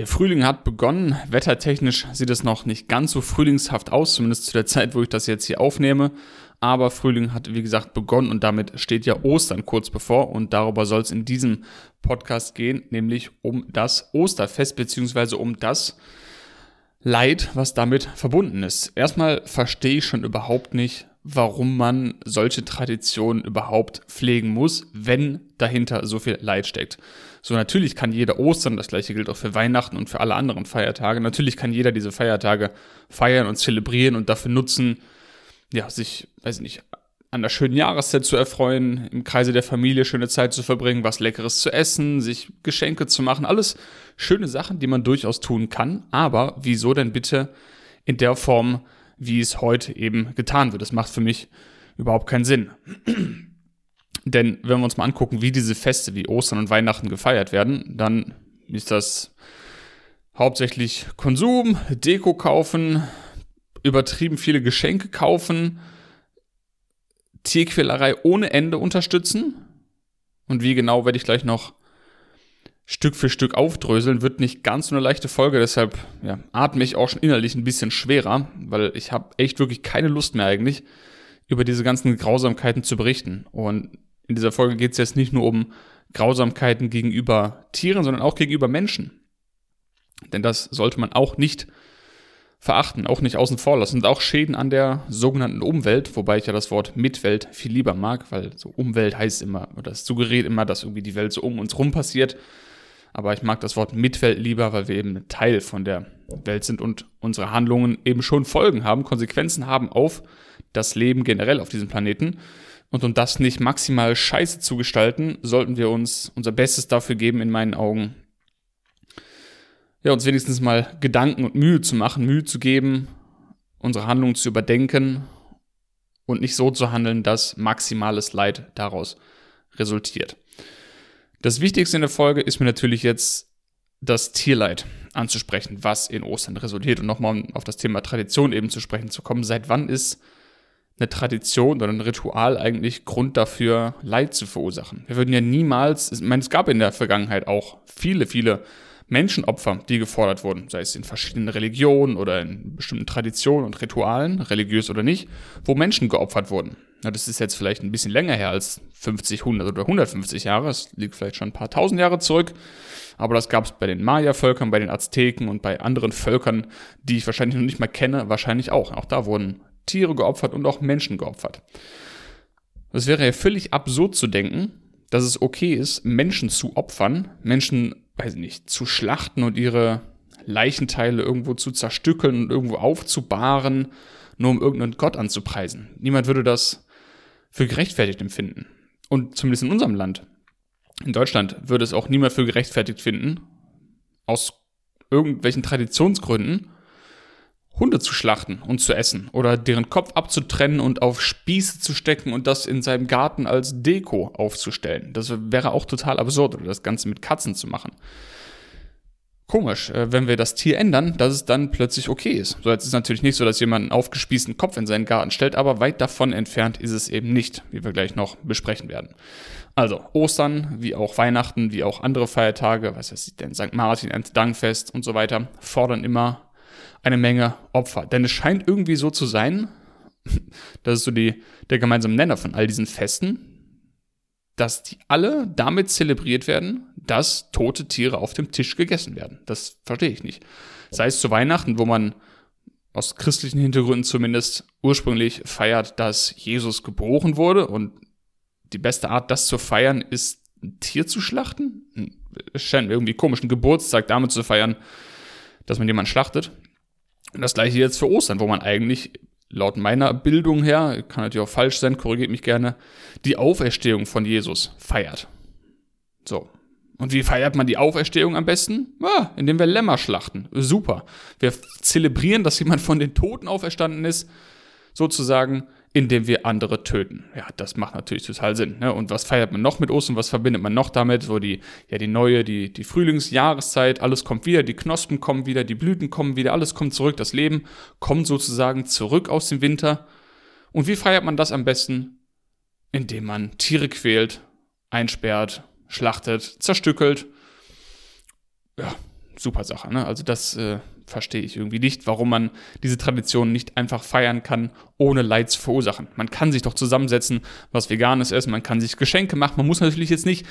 Der Frühling hat begonnen. Wettertechnisch sieht es noch nicht ganz so frühlingshaft aus, zumindest zu der Zeit, wo ich das jetzt hier aufnehme. Aber Frühling hat, wie gesagt, begonnen und damit steht ja Ostern kurz bevor. Und darüber soll es in diesem Podcast gehen, nämlich um das Osterfest beziehungsweise um das Leid, was damit verbunden ist. Erstmal verstehe ich schon überhaupt nicht, warum man solche Traditionen überhaupt pflegen muss, wenn dahinter so viel Leid steckt. So, natürlich kann jeder Ostern, das gleiche gilt auch für Weihnachten und für alle anderen Feiertage, natürlich kann jeder diese Feiertage feiern und zelebrieren und dafür nutzen, ja, sich, weiß ich nicht, an der schönen Jahreszeit zu erfreuen, im Kreise der Familie schöne Zeit zu verbringen, was Leckeres zu essen, sich Geschenke zu machen, alles schöne Sachen, die man durchaus tun kann. Aber wieso denn bitte in der Form, wie es heute eben getan wird? Das macht für mich überhaupt keinen Sinn. Denn wenn wir uns mal angucken, wie diese Feste wie Ostern und Weihnachten gefeiert werden, dann ist das hauptsächlich Konsum, Deko kaufen, übertrieben viele Geschenke kaufen, Tierquälerei ohne Ende unterstützen. Und wie genau werde ich gleich noch Stück für Stück aufdröseln, wird nicht ganz so eine leichte Folge, deshalb ja, atme ich auch schon innerlich ein bisschen schwerer, weil ich habe echt wirklich keine Lust mehr eigentlich, über diese ganzen Grausamkeiten zu berichten. Und in dieser Folge geht es jetzt nicht nur um Grausamkeiten gegenüber Tieren, sondern auch gegenüber Menschen. Denn das sollte man auch nicht verachten, auch nicht außen vor lassen. Und auch Schäden an der sogenannten Umwelt, wobei ich ja das Wort Mitwelt viel lieber mag, weil so Umwelt heißt immer, oder es suggeriert immer, dass irgendwie die Welt so um uns rum passiert. Aber ich mag das Wort Mitwelt lieber, weil wir eben Teil von der Welt sind und unsere Handlungen eben schon Folgen haben, Konsequenzen haben auf das Leben generell auf diesem Planeten. Und um das nicht maximal scheiße zu gestalten, sollten wir uns unser Bestes dafür geben, in meinen Augen, ja, uns wenigstens mal Gedanken und Mühe zu machen, Mühe zu geben, unsere Handlungen zu überdenken und nicht so zu handeln, dass maximales Leid daraus resultiert. Das Wichtigste in der Folge ist mir natürlich jetzt das Tierleid anzusprechen, was in Ostern resultiert und nochmal auf das Thema Tradition eben zu sprechen zu kommen. Seit wann ist eine Tradition oder ein Ritual eigentlich Grund dafür, Leid zu verursachen? Wir würden ja niemals, ich meine, es gab in der Vergangenheit auch viele, viele Menschenopfer, die gefordert wurden, sei es in verschiedenen Religionen oder in bestimmten Traditionen und Ritualen, religiös oder nicht, wo Menschen geopfert wurden. Ja, das ist jetzt vielleicht ein bisschen länger her als 50, 100 oder 150 Jahre. Es liegt vielleicht schon ein paar tausend Jahre zurück. Aber das gab es bei den Maya-Völkern, bei den Azteken und bei anderen Völkern, die ich wahrscheinlich noch nicht mal kenne, wahrscheinlich auch. Auch da wurden Tiere geopfert und auch Menschen geopfert. Es wäre ja völlig absurd zu denken, dass es okay ist, Menschen zu opfern, Menschen weiß ich nicht, zu schlachten und ihre Leichenteile irgendwo zu zerstückeln und irgendwo aufzubahren, nur um irgendeinen Gott anzupreisen. Niemand würde das für gerechtfertigt empfinden. Und zumindest in unserem Land, in Deutschland, würde es auch niemand für gerechtfertigt finden, aus irgendwelchen Traditionsgründen, Hunde zu schlachten und zu essen oder deren Kopf abzutrennen und auf Spieße zu stecken und das in seinem Garten als Deko aufzustellen. Das wäre auch total absurd oder das Ganze mit Katzen zu machen. Komisch, äh, wenn wir das Tier ändern, dass es dann plötzlich okay ist. So, jetzt ist es natürlich nicht so, dass jemand einen aufgespießten Kopf in seinen Garten stellt, aber weit davon entfernt ist es eben nicht, wie wir gleich noch besprechen werden. Also, Ostern, wie auch Weihnachten, wie auch andere Feiertage, was weiß ich denn, St. Martin, Dankfest und so weiter, fordern immer eine Menge Opfer. Denn es scheint irgendwie so zu sein, das ist so die, der gemeinsame Nenner von all diesen Festen, dass die alle damit zelebriert werden, dass tote Tiere auf dem Tisch gegessen werden. Das verstehe ich nicht. Sei es zu Weihnachten, wo man aus christlichen Hintergründen zumindest ursprünglich feiert, dass Jesus geboren wurde und die beste Art, das zu feiern, ist ein Tier zu schlachten. Es scheint irgendwie komisch, einen Geburtstag damit zu feiern, dass man jemanden schlachtet. Und das gleiche jetzt für Ostern, wo man eigentlich laut meiner Bildung her, kann natürlich auch falsch sein, korrigiert mich gerne, die Auferstehung von Jesus feiert. So. Und wie feiert man die Auferstehung am besten? Ja, indem wir Lämmer schlachten. Super. Wir zelebrieren, dass jemand von den Toten auferstanden ist, sozusagen indem wir andere töten. Ja, das macht natürlich total Sinn. Ne? Und was feiert man noch mit Ostern? Was verbindet man noch damit? So die, ja, die neue, die, die Frühlingsjahreszeit, alles kommt wieder, die Knospen kommen wieder, die Blüten kommen wieder, alles kommt zurück, das Leben kommt sozusagen zurück aus dem Winter. Und wie feiert man das am besten? Indem man Tiere quält, einsperrt, schlachtet, zerstückelt. Ja, super Sache. Ne? Also das äh, verstehe ich irgendwie nicht, warum man diese Tradition nicht einfach feiern kann, ohne Leid zu verursachen. Man kann sich doch zusammensetzen, was Veganes essen, man kann sich Geschenke machen. Man muss natürlich jetzt nicht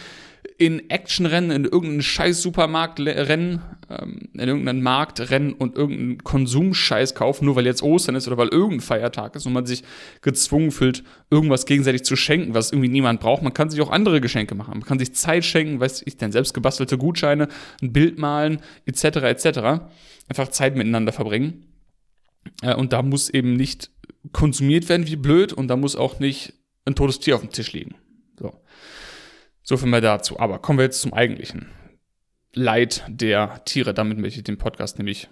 in Actionrennen, in irgendeinen scheiß Supermarkt rennen, ähm, in irgendeinen Markt rennen und irgendeinen Konsumscheiß kaufen, nur weil jetzt Ostern ist oder weil irgendein Feiertag ist und man sich gezwungen fühlt, irgendwas gegenseitig zu schenken, was irgendwie niemand braucht. Man kann sich auch andere Geschenke machen. Man kann sich Zeit schenken, weiß ich denn, selbst gebastelte Gutscheine, ein Bild malen, etc., etc. Einfach Zeit miteinander verbringen. Äh, und da muss eben nicht konsumiert werden wie blöd und da muss auch nicht ein totes Tier auf dem Tisch liegen. So. Viel mehr dazu. Aber kommen wir jetzt zum eigentlichen Leid der Tiere. Damit möchte ich den Podcast nämlich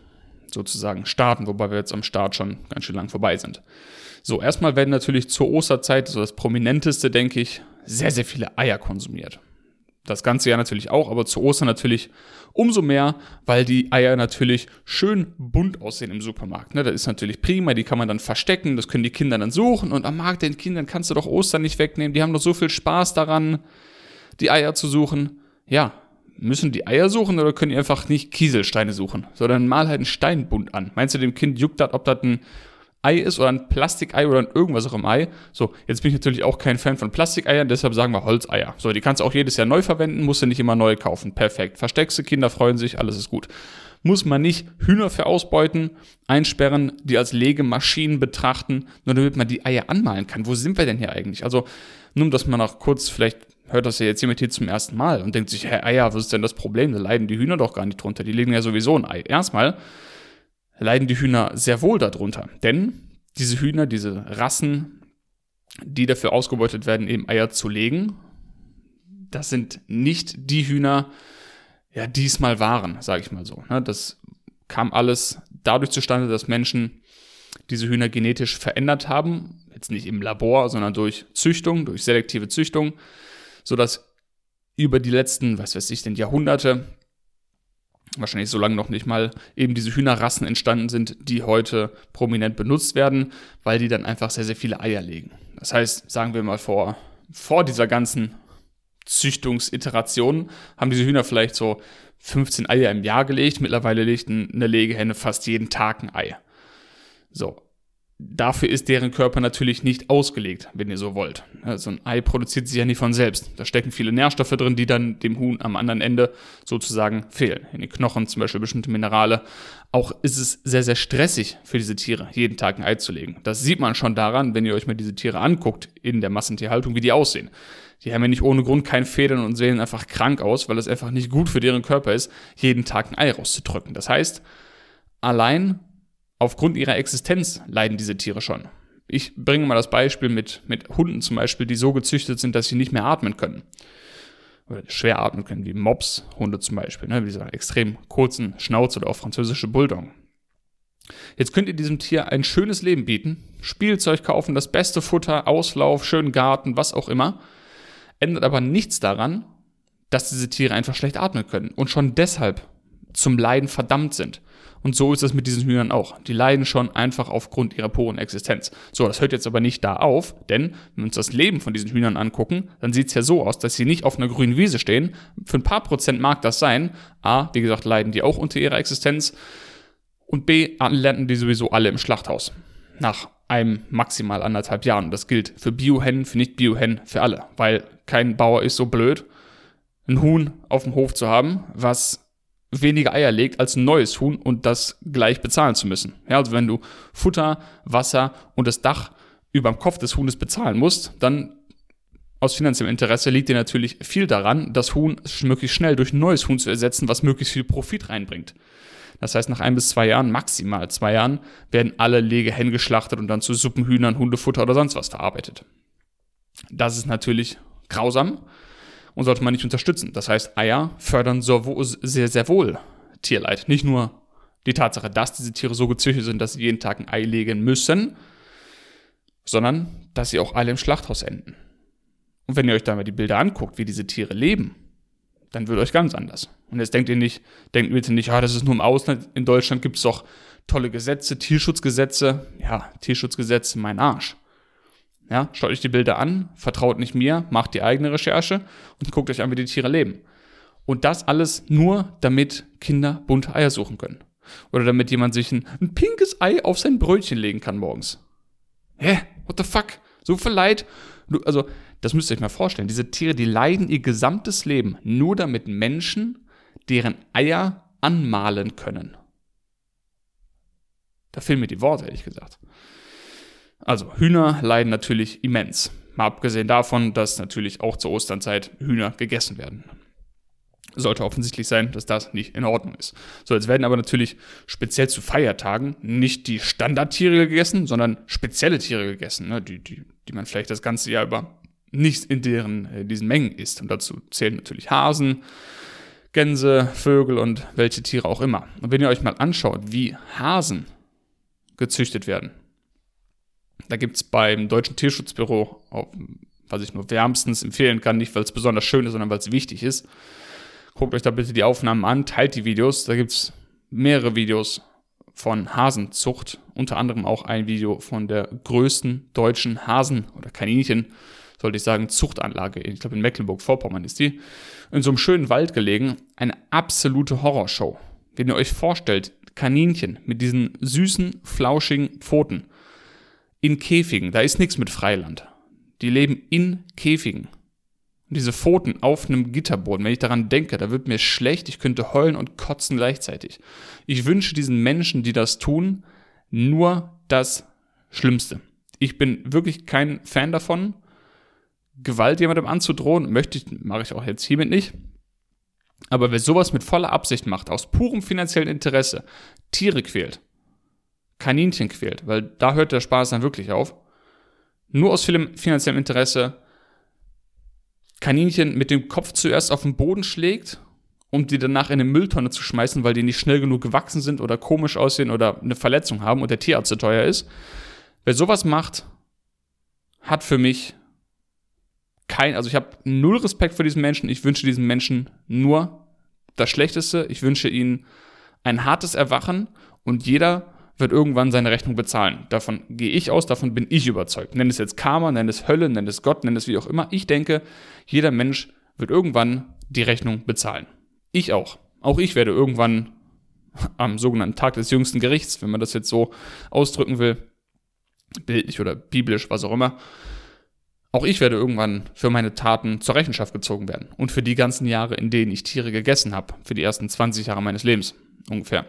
sozusagen starten, wobei wir jetzt am Start schon ganz schön lang vorbei sind. So, erstmal werden natürlich zur Osterzeit, so das prominenteste, denke ich, sehr, sehr viele Eier konsumiert. Das ganze Jahr natürlich auch, aber zu Ostern natürlich umso mehr, weil die Eier natürlich schön bunt aussehen im Supermarkt. Ne, das ist natürlich prima, die kann man dann verstecken, das können die Kinder dann suchen und am Markt den Kindern kannst du doch Ostern nicht wegnehmen, die haben doch so viel Spaß daran die Eier zu suchen. Ja, müssen die Eier suchen oder können die einfach nicht Kieselsteine suchen, sondern mal halt einen Steinbund an. Meinst du, dem Kind juckt das, ob das ein Ei ist oder ein Plastikei oder irgendwas auch im Ei? So, jetzt bin ich natürlich auch kein Fan von Plastikeiern, deshalb sagen wir Holzeier. So, die kannst du auch jedes Jahr neu verwenden, musst du nicht immer neu kaufen. Perfekt. Versteckst du, Kinder freuen sich, alles ist gut. Muss man nicht Hühner für ausbeuten, einsperren, die als Legemaschinen betrachten, nur damit man die Eier anmalen kann. Wo sind wir denn hier eigentlich? Also, nur dass man auch kurz vielleicht hört das ja jetzt jemand hier zum ersten Mal und denkt sich, Herr Eier, was ist denn das Problem? Da leiden die Hühner doch gar nicht drunter. Die legen ja sowieso ein Ei. Erstmal leiden die Hühner sehr wohl darunter. Denn diese Hühner, diese Rassen, die dafür ausgebeutet werden, eben Eier zu legen, das sind nicht die Hühner, ja, diesmal waren, sage ich mal so. Ne? Das kam alles dadurch zustande, dass Menschen diese Hühner genetisch verändert haben. Jetzt nicht im Labor, sondern durch Züchtung, durch selektive Züchtung sodass über die letzten, was weiß ich denn, Jahrhunderte, wahrscheinlich so lange noch nicht mal, eben diese Hühnerrassen entstanden sind, die heute prominent benutzt werden, weil die dann einfach sehr, sehr viele Eier legen. Das heißt, sagen wir mal vor, vor dieser ganzen Züchtungsiteration haben diese Hühner vielleicht so 15 Eier im Jahr gelegt. Mittlerweile legt eine Legehenne fast jeden Tag ein Ei. So, Dafür ist deren Körper natürlich nicht ausgelegt, wenn ihr so wollt. So ein Ei produziert sich ja nicht von selbst. Da stecken viele Nährstoffe drin, die dann dem Huhn am anderen Ende sozusagen fehlen. In den Knochen zum Beispiel bestimmte Minerale. Auch ist es sehr, sehr stressig für diese Tiere, jeden Tag ein Ei zu legen. Das sieht man schon daran, wenn ihr euch mal diese Tiere anguckt in der Massentierhaltung, wie die aussehen. Die haben ja nicht ohne Grund kein Federn und sehen einfach krank aus, weil es einfach nicht gut für deren Körper ist, jeden Tag ein Ei rauszudrücken. Das heißt, allein aufgrund ihrer Existenz leiden diese Tiere schon. Ich bringe mal das Beispiel mit, mit Hunden zum Beispiel, die so gezüchtet sind, dass sie nicht mehr atmen können. Oder schwer atmen können, wie Mops-Hunde zum Beispiel, ne, mit dieser extrem kurzen Schnauze oder auch französische Bulldoggen. Jetzt könnt ihr diesem Tier ein schönes Leben bieten, Spielzeug kaufen, das beste Futter, Auslauf, schönen Garten, was auch immer, ändert aber nichts daran, dass diese Tiere einfach schlecht atmen können und schon deshalb zum Leiden verdammt sind. Und so ist es mit diesen Hühnern auch. Die leiden schon einfach aufgrund ihrer puren Existenz. So, das hört jetzt aber nicht da auf, denn wenn wir uns das Leben von diesen Hühnern angucken, dann sieht es ja so aus, dass sie nicht auf einer grünen Wiese stehen. Für ein paar Prozent mag das sein. A, wie gesagt, leiden die auch unter ihrer Existenz. Und B, landen die sowieso alle im Schlachthaus. Nach einem maximal anderthalb Jahren. Das gilt für Biohennen, für Nicht-Biohennen, für alle. Weil kein Bauer ist so blöd, ein Huhn auf dem Hof zu haben, was weniger Eier legt als ein neues Huhn und das gleich bezahlen zu müssen. Ja, also wenn du Futter, Wasser und das Dach über dem Kopf des Huhnes bezahlen musst, dann aus finanziellem Interesse liegt dir natürlich viel daran, das Huhn möglichst schnell durch ein neues Huhn zu ersetzen, was möglichst viel Profit reinbringt. Das heißt, nach ein bis zwei Jahren, maximal zwei Jahren, werden alle Legehennen geschlachtet und dann zu Suppenhühnern, Hundefutter oder sonst was verarbeitet. Das ist natürlich grausam und sollte man nicht unterstützen. Das heißt, Eier fördern sehr, sehr wohl Tierleid. Nicht nur die Tatsache, dass diese Tiere so gezüchtet sind, dass sie jeden Tag ein Ei legen müssen, sondern dass sie auch alle im Schlachthaus enden. Und wenn ihr euch da mal die Bilder anguckt, wie diese Tiere leben, dann wird euch ganz anders. Und jetzt denkt ihr nicht, denkt bitte nicht, ah, das ist nur im Ausland. In Deutschland gibt es doch tolle Gesetze, Tierschutzgesetze. Ja, Tierschutzgesetze, mein Arsch. Ja, schaut euch die Bilder an, vertraut nicht mir, macht die eigene Recherche und guckt euch an, wie die Tiere leben. Und das alles nur, damit Kinder bunte Eier suchen können. Oder damit jemand sich ein, ein pinkes Ei auf sein Brötchen legen kann morgens. Hä? What the fuck? So viel Leid. Also, das müsst ihr euch mal vorstellen. Diese Tiere, die leiden ihr gesamtes Leben nur damit Menschen deren Eier anmalen können. Da fehlen mir die Worte, ehrlich gesagt. Also, Hühner leiden natürlich immens. Mal abgesehen davon, dass natürlich auch zur Osternzeit Hühner gegessen werden. Sollte offensichtlich sein, dass das nicht in Ordnung ist. So, jetzt werden aber natürlich speziell zu Feiertagen nicht die Standardtiere gegessen, sondern spezielle Tiere gegessen, ne? die, die, die man vielleicht das ganze Jahr über nicht in deren, äh, diesen Mengen isst. Und dazu zählen natürlich Hasen, Gänse, Vögel und welche Tiere auch immer. Und wenn ihr euch mal anschaut, wie Hasen gezüchtet werden, da gibt es beim Deutschen Tierschutzbüro, was ich nur wärmstens empfehlen kann, nicht weil es besonders schön ist, sondern weil es wichtig ist. Guckt euch da bitte die Aufnahmen an, teilt die Videos. Da gibt es mehrere Videos von Hasenzucht, unter anderem auch ein Video von der größten deutschen Hasen- oder Kaninchen- sollte ich sagen, Zuchtanlage, ich glaube in Mecklenburg-Vorpommern ist die, in so einem schönen Wald gelegen, eine absolute Horrorshow. Wenn ihr euch vorstellt, Kaninchen mit diesen süßen, flauschigen Pfoten in Käfigen, da ist nichts mit Freiland. Die leben in Käfigen. Und diese Pfoten auf einem Gitterboden, wenn ich daran denke, da wird mir schlecht, ich könnte heulen und kotzen gleichzeitig. Ich wünsche diesen Menschen, die das tun, nur das Schlimmste. Ich bin wirklich kein Fan davon. Gewalt jemandem anzudrohen, möchte ich, mache ich auch jetzt hiermit nicht. Aber wer sowas mit voller Absicht macht, aus purem finanziellen Interesse, Tiere quält, Kaninchen quält, weil da hört der Spaß dann wirklich auf, nur aus finanziellem Interesse Kaninchen mit dem Kopf zuerst auf den Boden schlägt, um die danach in eine Mülltonne zu schmeißen, weil die nicht schnell genug gewachsen sind oder komisch aussehen oder eine Verletzung haben und der Tierarzt zu teuer ist. Wer sowas macht, hat für mich kein, also ich habe null Respekt vor diesen Menschen. Ich wünsche diesen Menschen nur das Schlechteste. Ich wünsche ihnen ein hartes Erwachen und jeder wird irgendwann seine Rechnung bezahlen. Davon gehe ich aus, davon bin ich überzeugt. Nenn es jetzt Karma, nenn es Hölle, nenn es Gott, nenn es wie auch immer. Ich denke, jeder Mensch wird irgendwann die Rechnung bezahlen. Ich auch. Auch ich werde irgendwann am sogenannten Tag des jüngsten Gerichts, wenn man das jetzt so ausdrücken will, bildlich oder biblisch, was auch immer, auch ich werde irgendwann für meine Taten zur Rechenschaft gezogen werden. Und für die ganzen Jahre, in denen ich Tiere gegessen habe. Für die ersten 20 Jahre meines Lebens ungefähr.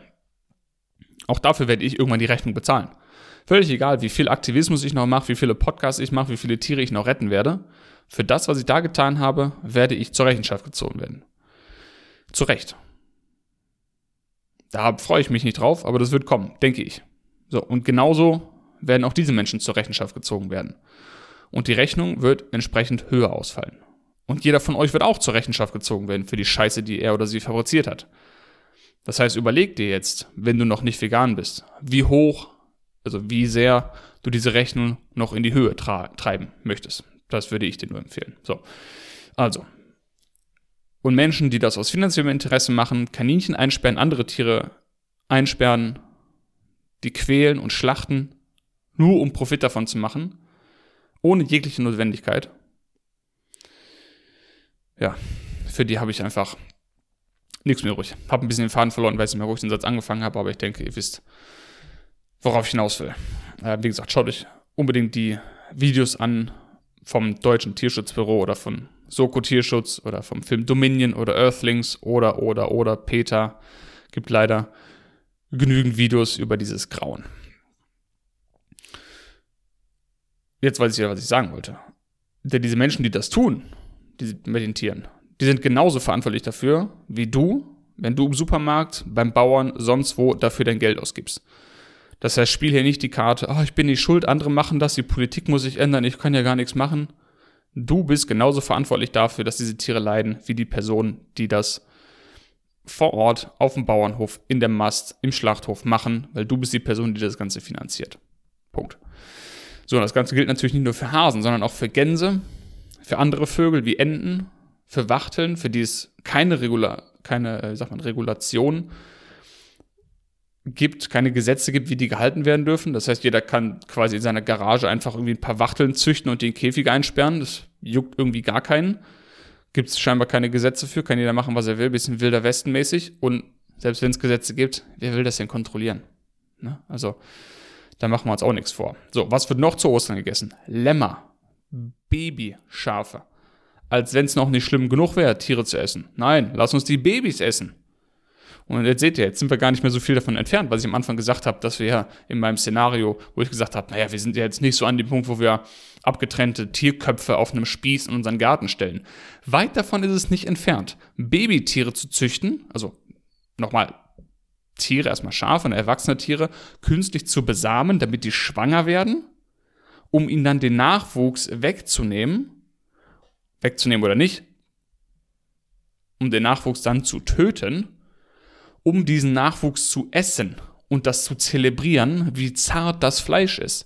Auch dafür werde ich irgendwann die Rechnung bezahlen. Völlig egal, wie viel Aktivismus ich noch mache, wie viele Podcasts ich mache, wie viele Tiere ich noch retten werde. Für das, was ich da getan habe, werde ich zur Rechenschaft gezogen werden. Zu Recht. Da freue ich mich nicht drauf, aber das wird kommen, denke ich. So, und genauso werden auch diese Menschen zur Rechenschaft gezogen werden und die Rechnung wird entsprechend höher ausfallen. Und jeder von euch wird auch zur Rechenschaft gezogen werden für die Scheiße, die er oder sie fabriziert hat. Das heißt, überleg dir jetzt, wenn du noch nicht vegan bist, wie hoch, also wie sehr du diese Rechnung noch in die Höhe treiben möchtest. Das würde ich dir nur empfehlen. So. Also. Und Menschen, die das aus finanziellem Interesse machen, Kaninchen einsperren, andere Tiere einsperren, die quälen und schlachten, nur um Profit davon zu machen, ohne jegliche Notwendigkeit. Ja, für die habe ich einfach nichts mehr ruhig. Habe ein bisschen den Faden verloren, weiß nicht mehr, ich den Satz angefangen habe, aber ich denke, ihr wisst, worauf ich hinaus will. Äh, wie gesagt, schaut euch unbedingt die Videos an vom Deutschen Tierschutzbüro oder von Soko Tierschutz oder vom Film Dominion oder Earthlings oder, oder, oder Peter. Gibt leider genügend Videos über dieses Grauen. jetzt weiß ich ja, was ich sagen wollte. Denn diese Menschen, die das tun, die mit den Tieren, die sind genauso verantwortlich dafür, wie du, wenn du im Supermarkt, beim Bauern, sonst wo dafür dein Geld ausgibst. Das heißt, spiel hier nicht die Karte, oh, ich bin nicht schuld, andere machen das, die Politik muss sich ändern, ich kann ja gar nichts machen. Du bist genauso verantwortlich dafür, dass diese Tiere leiden, wie die Person, die das vor Ort, auf dem Bauernhof, in der Mast, im Schlachthof machen, weil du bist die Person, die das Ganze finanziert. Punkt. So, und das Ganze gilt natürlich nicht nur für Hasen, sondern auch für Gänse, für andere Vögel wie Enten, für Wachteln, für die es keine, Regula keine äh, sag mal, Regulation gibt, keine Gesetze gibt, wie die gehalten werden dürfen. Das heißt, jeder kann quasi in seiner Garage einfach irgendwie ein paar Wachteln züchten und den Käfig einsperren. Das juckt irgendwie gar keinen. Gibt es scheinbar keine Gesetze für, kann jeder machen, was er will, bisschen wilder Westen mäßig. Und selbst wenn es Gesetze gibt, wer will das denn kontrollieren? Ne? Also, da machen wir uns auch nichts vor. So, was wird noch zu Ostern gegessen? Lämmer, Babyschafe. Als wenn es noch nicht schlimm genug wäre, Tiere zu essen. Nein, lass uns die Babys essen. Und jetzt seht ihr, jetzt sind wir gar nicht mehr so viel davon entfernt, was ich am Anfang gesagt habe, dass wir ja in meinem Szenario, wo ich gesagt habe, naja, wir sind ja jetzt nicht so an dem Punkt, wo wir abgetrennte Tierköpfe auf einem Spieß in unseren Garten stellen. Weit davon ist es nicht entfernt. Babytiere zu züchten, also nochmal Tiere, erstmal Schafe und erwachsene Tiere, künstlich zu besamen, damit die schwanger werden, um ihnen dann den Nachwuchs wegzunehmen, wegzunehmen oder nicht, um den Nachwuchs dann zu töten um diesen Nachwuchs zu essen und das zu zelebrieren, wie zart das Fleisch ist.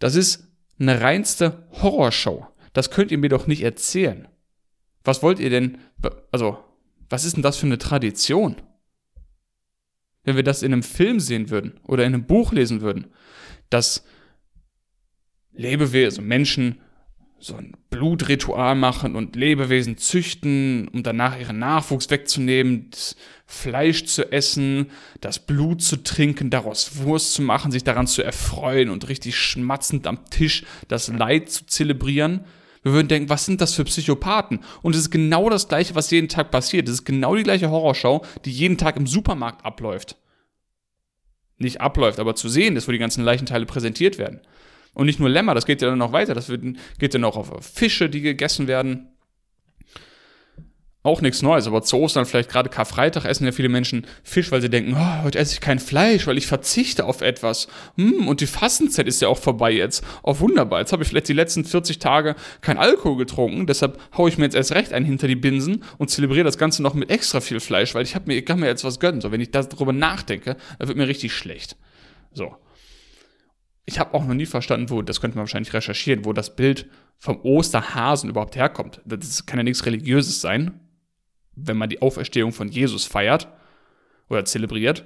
Das ist eine reinste Horrorshow. Das könnt ihr mir doch nicht erzählen. Was wollt ihr denn, also, was ist denn das für eine Tradition? Wenn wir das in einem Film sehen würden oder in einem Buch lesen würden, dass Lebewesen, also Menschen so ein Blutritual machen und Lebewesen züchten, um danach ihren Nachwuchs wegzunehmen, Fleisch zu essen, das Blut zu trinken, daraus Wurst zu machen, sich daran zu erfreuen und richtig schmatzend am Tisch das Leid zu zelebrieren. Wir würden denken, was sind das für Psychopathen? Und es ist genau das Gleiche, was jeden Tag passiert. Es ist genau die gleiche Horrorshow, die jeden Tag im Supermarkt abläuft. Nicht abläuft, aber zu sehen ist, wo die ganzen Leichenteile präsentiert werden. Und nicht nur Lämmer, das geht ja dann noch weiter. Das wird, geht dann auch auf Fische, die gegessen werden. Auch nichts Neues, aber zu Ostern, vielleicht gerade Karfreitag, essen ja viele Menschen Fisch, weil sie denken, oh, heute esse ich kein Fleisch, weil ich verzichte auf etwas. Hm, und die Fastenzeit ist ja auch vorbei jetzt. Oh, wunderbar. Jetzt habe ich vielleicht die letzten 40 Tage kein Alkohol getrunken, deshalb haue ich mir jetzt erst recht ein hinter die Binsen und zelebriere das Ganze noch mit extra viel Fleisch, weil ich habe mir, ich kann mir jetzt was gönnen. So, wenn ich darüber nachdenke, dann wird mir richtig schlecht. So ich habe auch noch nie verstanden, wo, das könnte man wahrscheinlich recherchieren, wo das Bild vom Osterhasen überhaupt herkommt. Das kann ja nichts Religiöses sein, wenn man die Auferstehung von Jesus feiert oder zelebriert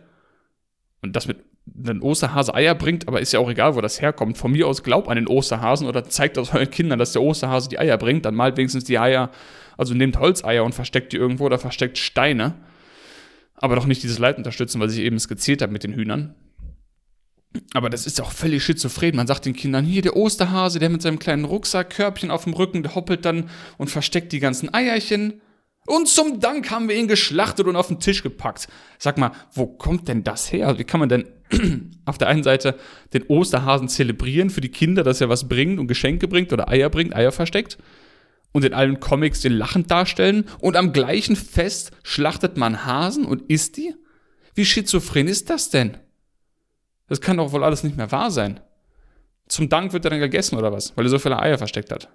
und das mit einem Osterhase Eier bringt, aber ist ja auch egal, wo das herkommt. Von mir aus glaubt an den Osterhasen oder zeigt das euren Kindern, dass der Osterhase die Eier bringt, dann malt wenigstens die Eier, also nehmt Holzeier und versteckt die irgendwo oder versteckt Steine. Aber doch nicht dieses Leid unterstützen, weil ich eben skizziert habe mit den Hühnern. Aber das ist ja auch völlig schizophren. Man sagt den Kindern, hier der Osterhase, der mit seinem kleinen Rucksackkörbchen auf dem Rücken, der hoppelt dann und versteckt die ganzen Eierchen. Und zum Dank haben wir ihn geschlachtet und auf den Tisch gepackt. Sag mal, wo kommt denn das her? Wie kann man denn auf der einen Seite den Osterhasen zelebrieren für die Kinder, dass er was bringt und Geschenke bringt oder Eier bringt, Eier versteckt? Und in allen Comics den lachend darstellen? Und am gleichen Fest schlachtet man Hasen und isst die? Wie schizophren ist das denn? Das kann doch wohl alles nicht mehr wahr sein. Zum Dank wird er dann gegessen oder was, weil er so viele Eier versteckt hat.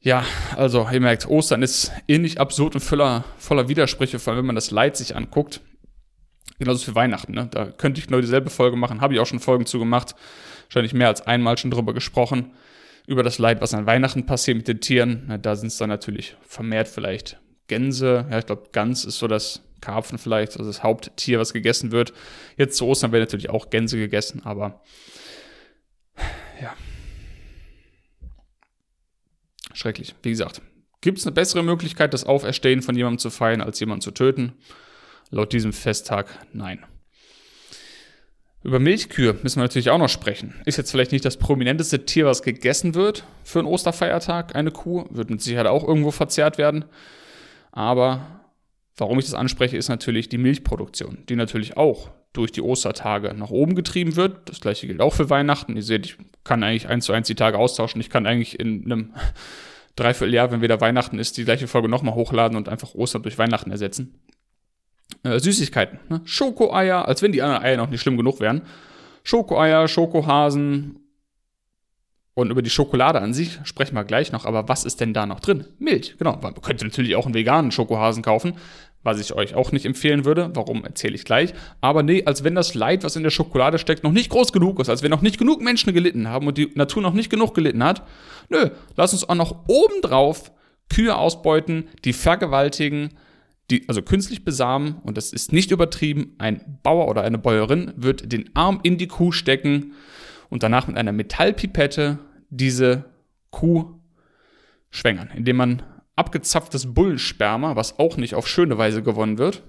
Ja, also ihr merkt, Ostern ist ähnlich absurd und voller, voller Widersprüche, vor allem wenn man das Leid sich anguckt. Genauso für Weihnachten, ne? Da könnte ich genau dieselbe Folge machen, habe ich auch schon Folgen zu gemacht. Wahrscheinlich mehr als einmal schon drüber gesprochen. Über das Leid, was an Weihnachten passiert mit den Tieren. Da sind es dann natürlich vermehrt vielleicht Gänse. Ja, ich glaube, Gans ist so das Karpfen vielleicht, also das Haupttier, was gegessen wird. Jetzt zu Ostern werden natürlich auch Gänse gegessen, aber ja. Schrecklich. Wie gesagt, gibt es eine bessere Möglichkeit, das Auferstehen von jemandem zu feiern, als jemanden zu töten? Laut diesem Festtag nein. Über Milchkühe müssen wir natürlich auch noch sprechen. Ist jetzt vielleicht nicht das prominenteste Tier, was gegessen wird für einen Osterfeiertag, eine Kuh. Wird mit Sicherheit auch irgendwo verzehrt werden. Aber Warum ich das anspreche, ist natürlich die Milchproduktion, die natürlich auch durch die Ostertage nach oben getrieben wird. Das gleiche gilt auch für Weihnachten. Ihr seht, ich kann eigentlich eins zu eins die Tage austauschen. Ich kann eigentlich in einem Dreivierteljahr, wenn wieder Weihnachten ist, die gleiche Folge nochmal hochladen und einfach Ostern durch Weihnachten ersetzen. Äh, Süßigkeiten, ne? Schokoeier, als wenn die anderen Eier noch nicht schlimm genug wären. Schokoeier, Schokohasen, und über die Schokolade an sich sprechen wir gleich noch, aber was ist denn da noch drin? Milch, genau. Man könnte natürlich auch einen veganen Schokohasen kaufen, was ich euch auch nicht empfehlen würde. Warum erzähle ich gleich. Aber nee, als wenn das Leid, was in der Schokolade steckt, noch nicht groß genug ist, als wenn noch nicht genug Menschen gelitten haben und die Natur noch nicht genug gelitten hat. Nö, lass uns auch noch obendrauf Kühe ausbeuten, die vergewaltigen, die, also künstlich besamen, und das ist nicht übertrieben, ein Bauer oder eine Bäuerin wird den Arm in die Kuh stecken und danach mit einer Metallpipette diese Kuh schwängern, indem man abgezapftes Bullensperma, was auch nicht auf schöne Weise gewonnen wird,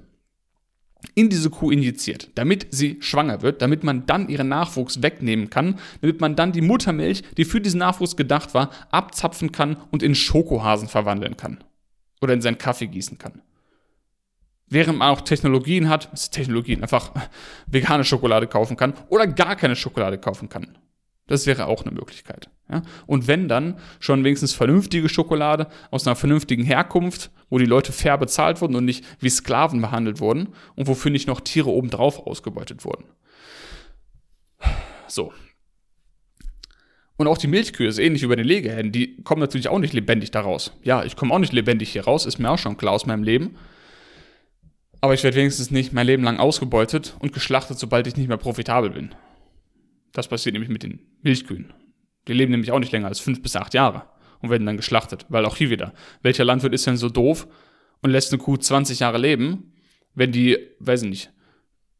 in diese Kuh injiziert, damit sie schwanger wird, damit man dann ihren Nachwuchs wegnehmen kann, damit man dann die Muttermilch, die für diesen Nachwuchs gedacht war, abzapfen kann und in Schokohasen verwandeln kann. Oder in seinen Kaffee gießen kann. Während man auch Technologien hat, Technologien, einfach vegane Schokolade kaufen kann oder gar keine Schokolade kaufen kann. Das wäre auch eine Möglichkeit. Ja? Und wenn dann schon wenigstens vernünftige Schokolade aus einer vernünftigen Herkunft, wo die Leute fair bezahlt wurden und nicht wie Sklaven behandelt wurden und wofür nicht noch Tiere obendrauf ausgebeutet wurden. So. Und auch die Milchkühe ist ähnlich bei den Legehennen. Die kommen natürlich auch nicht lebendig daraus. Ja, ich komme auch nicht lebendig hier raus, ist mir auch schon klar aus meinem Leben. Aber ich werde wenigstens nicht mein Leben lang ausgebeutet und geschlachtet, sobald ich nicht mehr profitabel bin. Das passiert nämlich mit den Milchkühen. Die leben nämlich auch nicht länger als fünf bis acht Jahre und werden dann geschlachtet. Weil auch hier wieder, welcher Landwirt ist denn so doof und lässt eine Kuh 20 Jahre leben, wenn die, weiß ich nicht,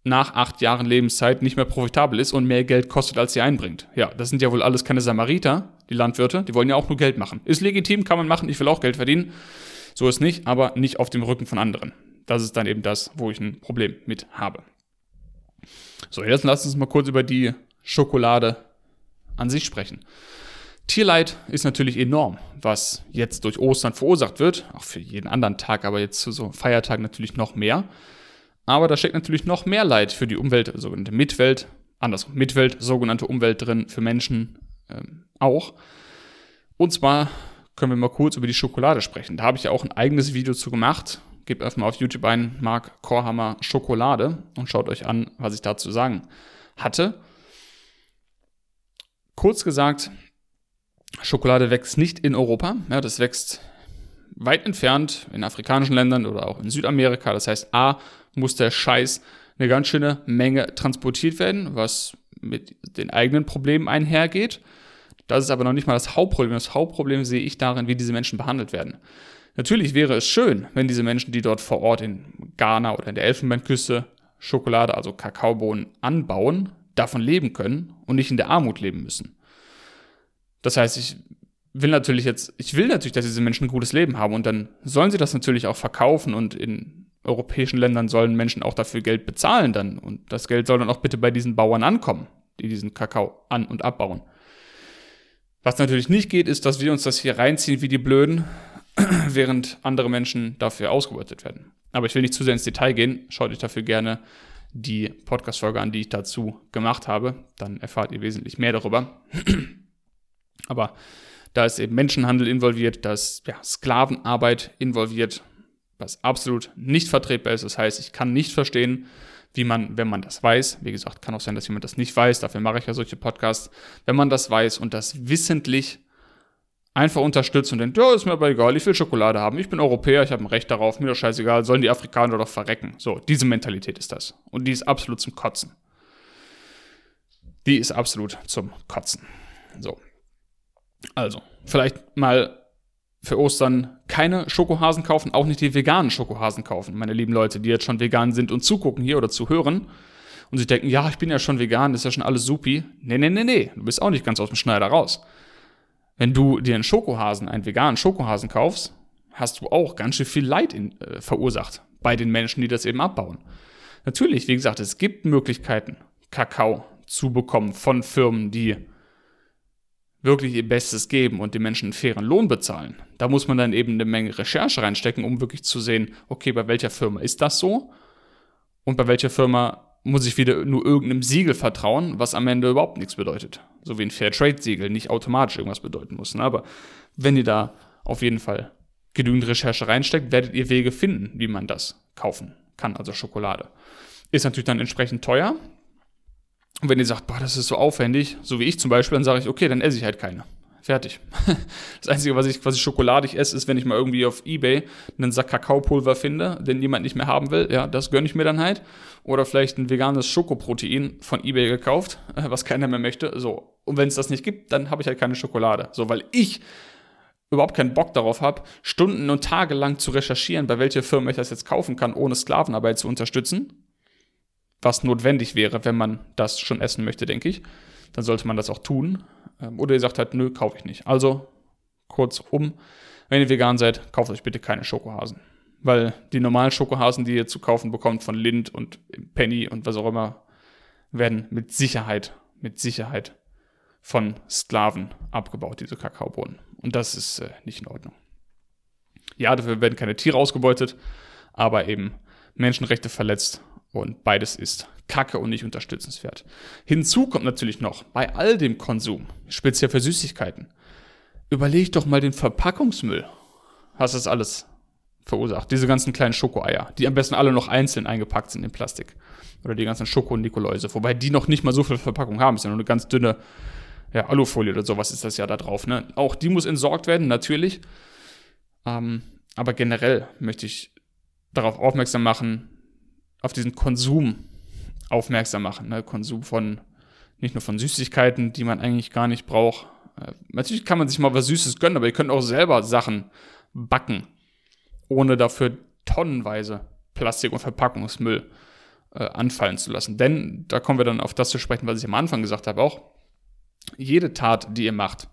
nach acht Jahren Lebenszeit nicht mehr profitabel ist und mehr Geld kostet, als sie einbringt. Ja, das sind ja wohl alles keine Samariter, die Landwirte, die wollen ja auch nur Geld machen. Ist legitim, kann man machen, ich will auch Geld verdienen. So ist nicht, aber nicht auf dem Rücken von anderen. Das ist dann eben das, wo ich ein Problem mit habe. So, jetzt lass uns mal kurz über die Schokolade an sich sprechen. Tierleid ist natürlich enorm, was jetzt durch Ostern verursacht wird, auch für jeden anderen Tag, aber jetzt zu so Feiertagen natürlich noch mehr. Aber da steckt natürlich noch mehr Leid für die Umwelt, sogenannte Mitwelt, andersrum, Mitwelt, sogenannte Umwelt drin, für Menschen ähm, auch. Und zwar können wir mal kurz über die Schokolade sprechen. Da habe ich ja auch ein eigenes Video zu gemacht. Gebt erstmal auf YouTube ein, Mark Korhammer Schokolade und schaut euch an, was ich dazu sagen hatte. Kurz gesagt, Schokolade wächst nicht in Europa. Ja, das wächst weit entfernt in afrikanischen Ländern oder auch in Südamerika. Das heißt, A, muss der Scheiß eine ganz schöne Menge transportiert werden, was mit den eigenen Problemen einhergeht. Das ist aber noch nicht mal das Hauptproblem. Das Hauptproblem sehe ich darin, wie diese Menschen behandelt werden. Natürlich wäre es schön, wenn diese Menschen, die dort vor Ort in Ghana oder in der Elfenbeinküste Schokolade, also Kakaobohnen anbauen, davon leben können und nicht in der Armut leben müssen. Das heißt, ich will natürlich jetzt, ich will natürlich, dass diese Menschen ein gutes Leben haben und dann sollen sie das natürlich auch verkaufen und in europäischen Ländern sollen Menschen auch dafür Geld bezahlen dann und das Geld soll dann auch bitte bei diesen Bauern ankommen, die diesen Kakao an- und abbauen. Was natürlich nicht geht, ist, dass wir uns das hier reinziehen wie die Blöden, während andere Menschen dafür ausgebeutet werden. Aber ich will nicht zu sehr ins Detail gehen. Schaut euch dafür gerne die Podcast-Folge an, die ich dazu gemacht habe. Dann erfahrt ihr wesentlich mehr darüber. Aber da ist eben Menschenhandel involviert, da ist ja, Sklavenarbeit involviert, was absolut nicht vertretbar ist. Das heißt, ich kann nicht verstehen, wie man, wenn man das weiß, wie gesagt, kann auch sein, dass jemand das nicht weiß, dafür mache ich ja solche Podcasts, wenn man das weiß und das wissentlich einfach unterstützt und denkt, ja, ist mir aber egal, ich will Schokolade haben, ich bin Europäer, ich habe ein Recht darauf, mir doch scheißegal, sollen die Afrikaner doch verrecken. So, diese Mentalität ist das. Und die ist absolut zum Kotzen. Die ist absolut zum Kotzen. So. Also, vielleicht mal für Ostern keine Schokohasen kaufen, auch nicht die veganen Schokohasen kaufen, meine lieben Leute, die jetzt schon vegan sind und zugucken hier oder zuhören und sich denken, ja, ich bin ja schon vegan, das ist ja schon alles supi. Nee, nee, nee, nee, du bist auch nicht ganz aus dem Schneider raus. Wenn du dir einen Schokohasen, einen veganen Schokohasen kaufst, hast du auch ganz schön viel Leid in, äh, verursacht bei den Menschen, die das eben abbauen. Natürlich, wie gesagt, es gibt Möglichkeiten, Kakao zu bekommen von Firmen, die wirklich ihr Bestes geben und den Menschen einen fairen Lohn bezahlen. Da muss man dann eben eine Menge Recherche reinstecken, um wirklich zu sehen, okay, bei welcher Firma ist das so und bei welcher Firma muss ich wieder nur irgendeinem Siegel vertrauen, was am Ende überhaupt nichts bedeutet. So wie ein Fairtrade-Siegel nicht automatisch irgendwas bedeuten muss. Ne? Aber wenn ihr da auf jeden Fall genügend Recherche reinsteckt, werdet ihr Wege finden, wie man das kaufen kann, also Schokolade. Ist natürlich dann entsprechend teuer. Und wenn ihr sagt, boah, das ist so aufwendig, so wie ich zum Beispiel, dann sage ich, okay, dann esse ich halt keine. Fertig. Das Einzige, was ich quasi schokoladig esse, ist, wenn ich mal irgendwie auf Ebay einen Sack Kakaopulver finde, den jemand nicht mehr haben will. Ja, das gönne ich mir dann halt. Oder vielleicht ein veganes Schokoprotein von Ebay gekauft, äh, was keiner mehr möchte. So. Und wenn es das nicht gibt, dann habe ich halt keine Schokolade. So, weil ich überhaupt keinen Bock darauf habe, Stunden und Tage lang zu recherchieren, bei welcher Firma ich das jetzt kaufen kann, ohne Sklavenarbeit zu unterstützen. Was notwendig wäre, wenn man das schon essen möchte, denke ich. Dann sollte man das auch tun. Ähm, oder ihr sagt halt, nö, kaufe ich nicht. Also, kurzum, wenn ihr vegan seid, kauft euch bitte keine Schokohasen. Weil die normalen Schokohasen, die ihr zu kaufen bekommt von Lind und Penny und was auch immer, werden mit Sicherheit, mit Sicherheit von Sklaven abgebaut, diese Kakaobohnen. Und das ist äh, nicht in Ordnung. Ja, dafür werden keine Tiere ausgebeutet, aber eben Menschenrechte verletzt und beides ist Kacke und nicht unterstützenswert. Hinzu kommt natürlich noch, bei all dem Konsum, speziell für Süßigkeiten, überleg doch mal den Verpackungsmüll. Hast das alles verursacht. Diese ganzen kleinen Schokoeier, die am besten alle noch einzeln eingepackt sind in Plastik. Oder die ganzen Schoko-Nikoläuse, wobei die noch nicht mal so viel Verpackung haben. Ist ja nur eine ganz dünne ja, Alufolie oder sowas ist das ja da drauf. Ne? Auch die muss entsorgt werden, natürlich. Ähm, aber generell möchte ich darauf aufmerksam machen, auf diesen Konsum aufmerksam machen. Ne? Konsum von nicht nur von Süßigkeiten, die man eigentlich gar nicht braucht. Äh, natürlich kann man sich mal was Süßes gönnen, aber ihr könnt auch selber Sachen backen, ohne dafür tonnenweise Plastik und Verpackungsmüll äh, anfallen zu lassen. Denn da kommen wir dann auf das zu sprechen, was ich am Anfang gesagt habe auch. Jede Tat, die ihr macht,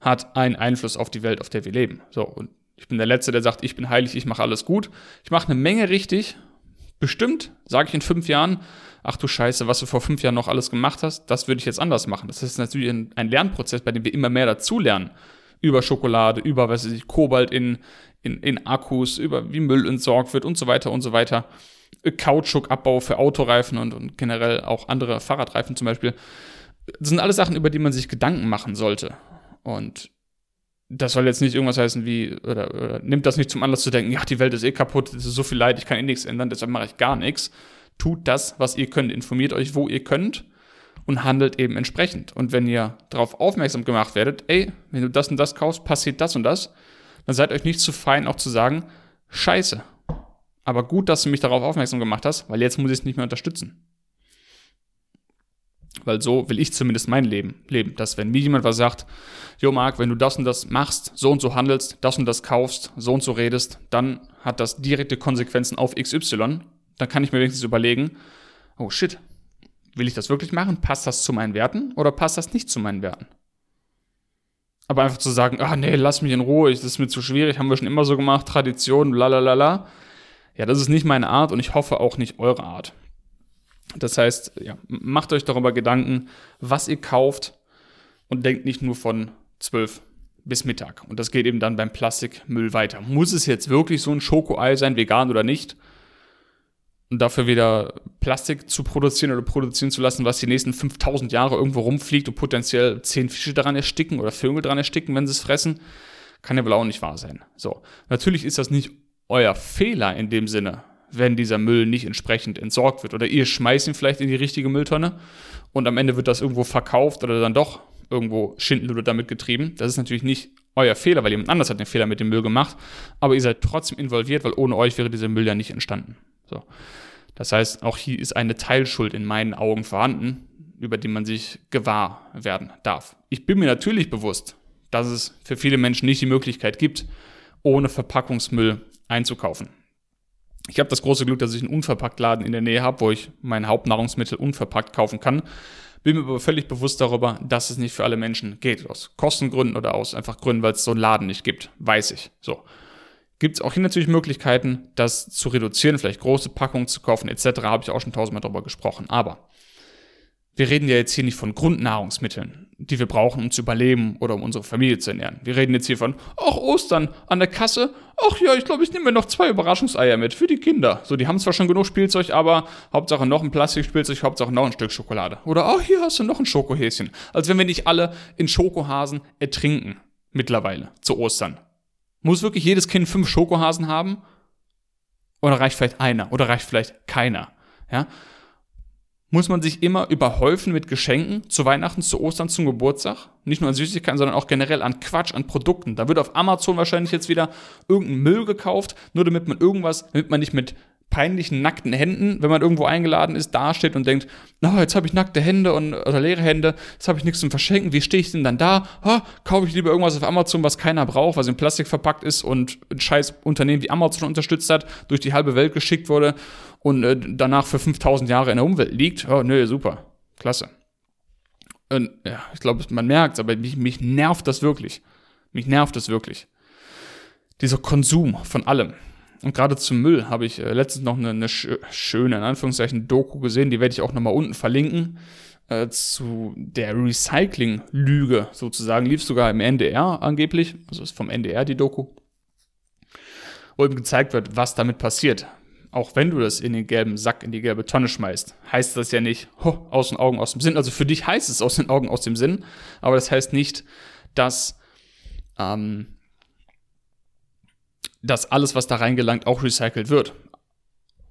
hat einen Einfluss auf die Welt, auf der wir leben. So, und ich bin der Letzte, der sagt, ich bin heilig, ich mache alles gut. Ich mache eine Menge richtig. Bestimmt, sage ich in fünf Jahren, ach du Scheiße, was du vor fünf Jahren noch alles gemacht hast, das würde ich jetzt anders machen. Das ist natürlich ein, ein Lernprozess, bei dem wir immer mehr dazulernen. Über Schokolade, über, was weiß ich, Kobalt in, in, in Akkus, über wie Müll entsorgt wird und so weiter und so weiter. Kautschukabbau für Autoreifen und, und generell auch andere Fahrradreifen zum Beispiel. Das sind alles Sachen, über die man sich Gedanken machen sollte. Und das soll jetzt nicht irgendwas heißen wie, oder, oder nimmt das nicht zum Anlass zu denken, ja, die Welt ist eh kaputt, es ist so viel Leid, ich kann eh nichts ändern, deshalb mache ich gar nichts. Tut das, was ihr könnt, informiert euch, wo ihr könnt und handelt eben entsprechend. Und wenn ihr darauf aufmerksam gemacht werdet, ey, wenn du das und das kaufst, passiert das und das, dann seid euch nicht zu fein, auch zu sagen, scheiße. Aber gut, dass du mich darauf aufmerksam gemacht hast, weil jetzt muss ich es nicht mehr unterstützen. Weil so will ich zumindest mein Leben leben. Dass wenn mir jemand was sagt, Jo Marc, wenn du das und das machst, so und so handelst, das und das kaufst, so und so redest, dann hat das direkte Konsequenzen auf XY. Dann kann ich mir wenigstens überlegen, oh shit, will ich das wirklich machen? Passt das zu meinen Werten oder passt das nicht zu meinen Werten? Aber einfach zu sagen, ah nee, lass mich in Ruhe, das ist mir zu schwierig, haben wir schon immer so gemacht, Tradition, la. Ja, das ist nicht meine Art und ich hoffe auch nicht eure Art. Das heißt, ja, macht euch darüber Gedanken, was ihr kauft und denkt nicht nur von 12 bis Mittag. Und das geht eben dann beim Plastikmüll weiter. Muss es jetzt wirklich so ein Schokoei sein, vegan oder nicht? Und dafür wieder Plastik zu produzieren oder produzieren zu lassen, was die nächsten 5000 Jahre irgendwo rumfliegt und potenziell 10 Fische daran ersticken oder Vögel daran ersticken, wenn sie es fressen, kann ja wohl auch nicht wahr sein. So. Natürlich ist das nicht euer Fehler in dem Sinne, wenn dieser Müll nicht entsprechend entsorgt wird. Oder ihr schmeißt ihn vielleicht in die richtige Mülltonne und am Ende wird das irgendwo verkauft oder dann doch irgendwo Schindluder damit getrieben. Das ist natürlich nicht euer Fehler, weil jemand anders hat den Fehler mit dem Müll gemacht, aber ihr seid trotzdem involviert, weil ohne euch wäre dieser Müll ja nicht entstanden. So. Das heißt, auch hier ist eine Teilschuld in meinen Augen vorhanden, über die man sich gewahr werden darf. Ich bin mir natürlich bewusst, dass es für viele Menschen nicht die Möglichkeit gibt, ohne Verpackungsmüll einzukaufen. Ich habe das große Glück, dass ich einen Unverpacktladen in der Nähe habe, wo ich mein Hauptnahrungsmittel unverpackt kaufen kann. Bin mir aber völlig bewusst darüber, dass es nicht für alle Menschen geht. Aus Kostengründen oder aus einfach Gründen, weil es so einen Laden nicht gibt. Weiß ich. So. Gibt es auch hier natürlich Möglichkeiten, das zu reduzieren, vielleicht große Packungen zu kaufen, etc. Habe ich auch schon tausendmal darüber gesprochen. Aber wir reden ja jetzt hier nicht von Grundnahrungsmitteln, die wir brauchen, um zu überleben oder um unsere Familie zu ernähren. Wir reden jetzt hier von, ach, Ostern an der Kasse. Ach ja, ich glaube, ich nehme mir noch zwei Überraschungseier mit für die Kinder. So, die haben zwar schon genug Spielzeug, aber Hauptsache noch ein Plastikspielzeug, Hauptsache noch ein Stück Schokolade. Oder, ach, hier hast du noch ein Schokohäschen. Als wenn wir nicht alle in Schokohasen ertrinken. Mittlerweile, zu Ostern. Muss wirklich jedes Kind fünf Schokohasen haben? Oder reicht vielleicht einer? Oder reicht vielleicht keiner? Ja? Muss man sich immer überhäufen mit Geschenken zu Weihnachten, zu Ostern, zum Geburtstag. Nicht nur an Süßigkeiten, sondern auch generell an Quatsch, an Produkten. Da wird auf Amazon wahrscheinlich jetzt wieder irgendein Müll gekauft, nur damit man irgendwas, damit man nicht mit peinlichen nackten Händen, wenn man irgendwo eingeladen ist, dasteht und denkt, na, oh, jetzt habe ich nackte Hände und oder leere Hände, jetzt habe ich nichts zum Verschenken, wie stehe ich denn dann da? Oh, kaufe ich lieber irgendwas auf Amazon, was keiner braucht, was in Plastik verpackt ist und ein scheiß Unternehmen wie Amazon unterstützt hat, durch die halbe Welt geschickt wurde und äh, danach für 5000 Jahre in der Umwelt liegt. Oh, nö, super. Klasse. Und ja, ich glaube, man merkt es, aber mich, mich nervt das wirklich. Mich nervt das wirklich. dieser Konsum von allem. Und gerade zum Müll habe ich äh, letztens noch eine, eine schöne, in Anführungszeichen, Doku gesehen, die werde ich auch nochmal unten verlinken, äh, zu der Recycling-Lüge sozusagen. Lief sogar im NDR angeblich, also ist vom NDR die Doku, wo eben gezeigt wird, was damit passiert. Auch wenn du das in den gelben Sack, in die gelbe Tonne schmeißt, heißt das ja nicht, ho, aus den Augen, aus dem Sinn. Also für dich heißt es aus den Augen, aus dem Sinn, aber das heißt nicht, dass ähm, dass alles, was da reingelangt, auch recycelt wird.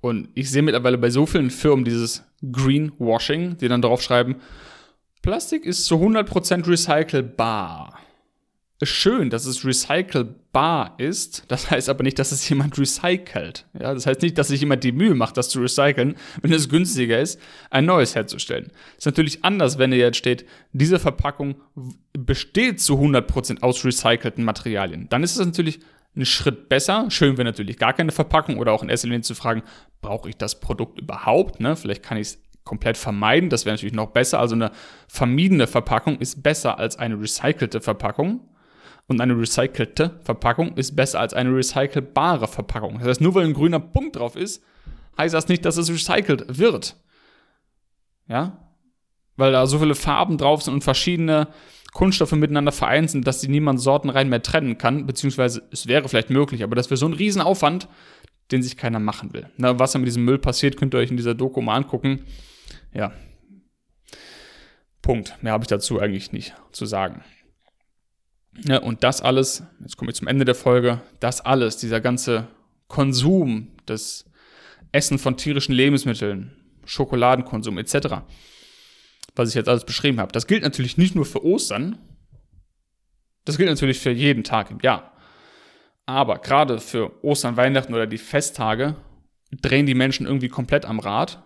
Und ich sehe mittlerweile bei so vielen Firmen dieses Greenwashing, die dann drauf schreiben, Plastik ist zu 100% recycelbar. Schön, dass es recycelbar ist. Das heißt aber nicht, dass es jemand recycelt. Ja, das heißt nicht, dass sich jemand die Mühe macht, das zu recyceln, wenn es günstiger ist, ein neues herzustellen. Ist natürlich anders, wenn hier jetzt steht, diese Verpackung besteht zu 100% aus recycelten Materialien. Dann ist es natürlich einen Schritt besser. Schön wäre natürlich gar keine Verpackung oder auch in erster Linie zu fragen, brauche ich das Produkt überhaupt? Ne? Vielleicht kann ich es komplett vermeiden, das wäre natürlich noch besser. Also eine vermiedene Verpackung ist besser als eine recycelte Verpackung. Und eine recycelte Verpackung ist besser als eine recycelbare Verpackung. Das heißt, nur weil ein grüner Punkt drauf ist, heißt das nicht, dass es recycelt wird. Ja? Weil da so viele Farben drauf sind und verschiedene Kunststoffe miteinander vereint sind, dass sie niemand sortenrein mehr trennen kann, beziehungsweise es wäre vielleicht möglich, aber das wäre so ein Riesenaufwand, den sich keiner machen will. Na, was da mit diesem Müll passiert, könnt ihr euch in dieser Doku mal angucken. Ja. Punkt. Mehr habe ich dazu eigentlich nicht zu sagen. Ja, und das alles, jetzt komme ich zum Ende der Folge, das alles, dieser ganze Konsum, das Essen von tierischen Lebensmitteln, Schokoladenkonsum etc., was ich jetzt alles beschrieben habe. Das gilt natürlich nicht nur für Ostern, das gilt natürlich für jeden Tag im Jahr. Aber gerade für Ostern, Weihnachten oder die Festtage drehen die Menschen irgendwie komplett am Rad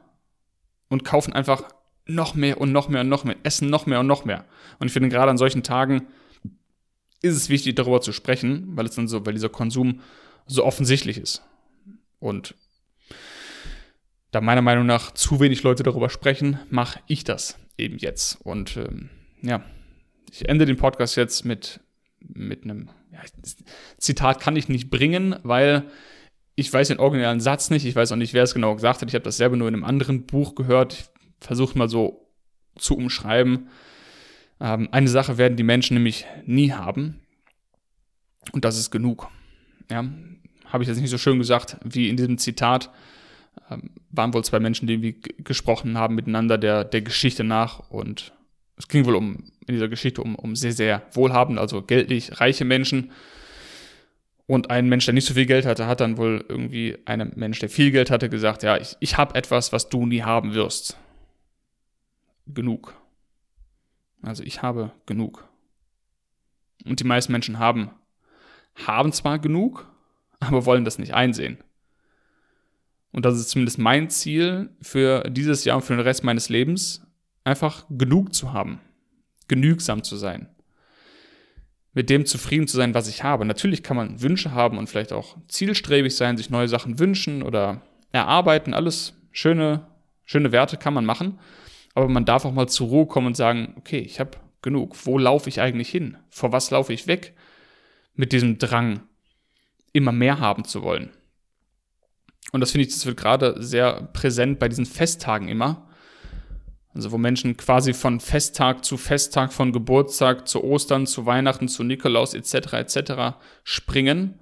und kaufen einfach noch mehr und noch mehr und noch mehr, essen noch mehr und noch mehr. Und ich finde gerade an solchen Tagen ist es wichtig, darüber zu sprechen, weil es dann so, weil dieser Konsum so offensichtlich ist. Und da meiner Meinung nach zu wenig Leute darüber sprechen, mache ich das eben jetzt. Und ähm, ja, ich ende den Podcast jetzt mit, mit einem ja, Zitat kann ich nicht bringen, weil ich weiß den originalen Satz nicht, ich weiß auch nicht, wer es genau gesagt hat. Ich habe das selber nur in einem anderen Buch gehört. Ich versuche mal so zu umschreiben. Ähm, eine Sache werden die Menschen nämlich nie haben. Und das ist genug. Ja, habe ich jetzt nicht so schön gesagt wie in diesem Zitat waren wohl zwei Menschen, die irgendwie gesprochen haben miteinander der, der Geschichte nach und es ging wohl um in dieser Geschichte um, um sehr, sehr wohlhabende, also geldlich reiche Menschen. Und ein Mensch, der nicht so viel Geld hatte, hat dann wohl irgendwie einem Mensch, der viel Geld hatte, gesagt, ja, ich, ich habe etwas, was du nie haben wirst. Genug. Also ich habe genug. Und die meisten Menschen haben, haben zwar genug, aber wollen das nicht einsehen. Und das ist zumindest mein Ziel für dieses Jahr und für den Rest meines Lebens, einfach genug zu haben, genügsam zu sein, mit dem zufrieden zu sein, was ich habe. Natürlich kann man Wünsche haben und vielleicht auch zielstrebig sein, sich neue Sachen wünschen oder erarbeiten, alles schöne, schöne Werte kann man machen, aber man darf auch mal zur Ruhe kommen und sagen, okay, ich habe genug. Wo laufe ich eigentlich hin? Vor was laufe ich weg? Mit diesem Drang, immer mehr haben zu wollen. Und das finde ich, das wird gerade sehr präsent bei diesen Festtagen immer. Also wo Menschen quasi von Festtag zu Festtag, von Geburtstag zu Ostern, zu Weihnachten, zu Nikolaus etc. etc. springen,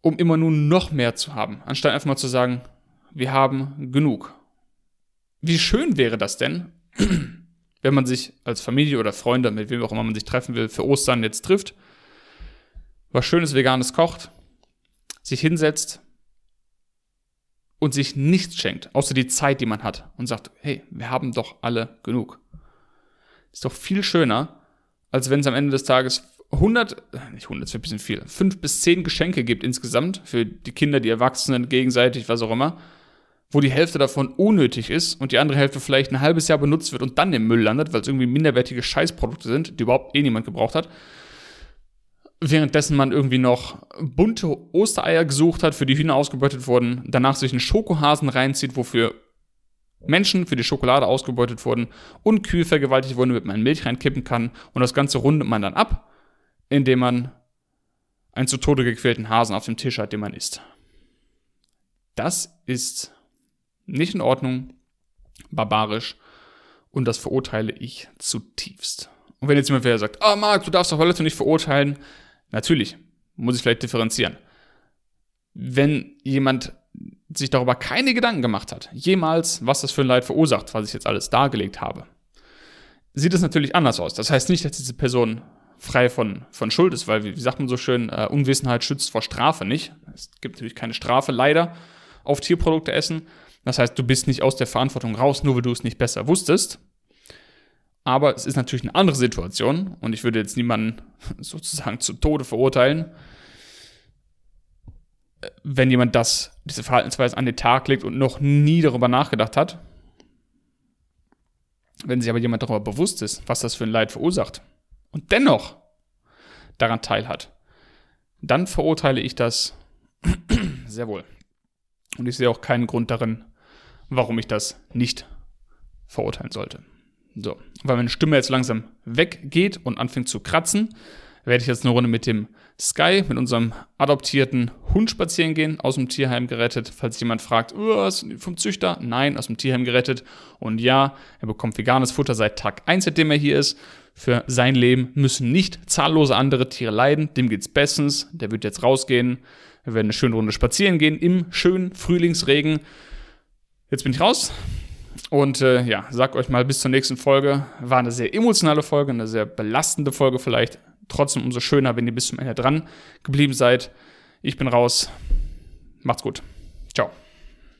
um immer nur noch mehr zu haben, anstatt einfach mal zu sagen, wir haben genug. Wie schön wäre das denn, wenn man sich als Familie oder Freunde, mit wem auch immer man sich treffen will, für Ostern jetzt trifft, was schönes Veganes kocht, sich hinsetzt, und sich nichts schenkt, außer die Zeit, die man hat und sagt, hey, wir haben doch alle genug. Ist doch viel schöner, als wenn es am Ende des Tages 100, nicht 100, das wird ein bisschen viel, 5 bis 10 Geschenke gibt insgesamt für die Kinder, die Erwachsenen, gegenseitig, was auch immer, wo die Hälfte davon unnötig ist und die andere Hälfte vielleicht ein halbes Jahr benutzt wird und dann im Müll landet, weil es irgendwie minderwertige Scheißprodukte sind, die überhaupt eh niemand gebraucht hat währenddessen man irgendwie noch bunte Ostereier gesucht hat, für die Hühner ausgebeutet wurden, danach sich einen Schokohasen reinzieht, wofür Menschen für die Schokolade ausgebeutet wurden und Kühe vergewaltigt wurden, damit man Milch reinkippen kann und das Ganze rundet man dann ab, indem man einen zu Tode gequälten Hasen auf dem Tisch hat, den man isst. Das ist nicht in Ordnung, barbarisch und das verurteile ich zutiefst. Und wenn jetzt jemand wieder sagt, ah oh Marc, du darfst doch Leute nicht verurteilen, natürlich, muss ich vielleicht differenzieren. Wenn jemand sich darüber keine Gedanken gemacht hat, jemals, was das für ein Leid verursacht, was ich jetzt alles dargelegt habe, sieht es natürlich anders aus. Das heißt nicht, dass diese Person frei von, von Schuld ist, weil, wie sagt man so schön, äh, Unwissenheit schützt vor Strafe nicht. Es gibt natürlich keine Strafe, leider, auf Tierprodukte essen. Das heißt, du bist nicht aus der Verantwortung raus, nur weil du es nicht besser wusstest. Aber es ist natürlich eine andere Situation und ich würde jetzt niemanden sozusagen zu Tode verurteilen, wenn jemand das, diese Verhaltensweise an den Tag legt und noch nie darüber nachgedacht hat. Wenn sich aber jemand darüber bewusst ist, was das für ein Leid verursacht und dennoch daran teilhat, dann verurteile ich das sehr wohl. Und ich sehe auch keinen Grund darin, warum ich das nicht verurteilen sollte. So, weil meine Stimme jetzt langsam weggeht und anfängt zu kratzen, werde ich jetzt eine Runde mit dem Sky, mit unserem adoptierten Hund spazieren gehen, aus dem Tierheim gerettet. Falls jemand fragt, ist vom Züchter? Nein, aus dem Tierheim gerettet. Und ja, er bekommt veganes Futter seit Tag 1, seitdem er hier ist. Für sein Leben müssen nicht zahllose andere Tiere leiden. Dem geht's bestens. Der wird jetzt rausgehen. Wir werden eine schöne Runde spazieren gehen im schönen Frühlingsregen. Jetzt bin ich raus. Und äh, ja, sag euch mal bis zur nächsten Folge. War eine sehr emotionale Folge, eine sehr belastende Folge vielleicht. Trotzdem umso schöner, wenn ihr bis zum Ende dran geblieben seid. Ich bin raus. Macht's gut.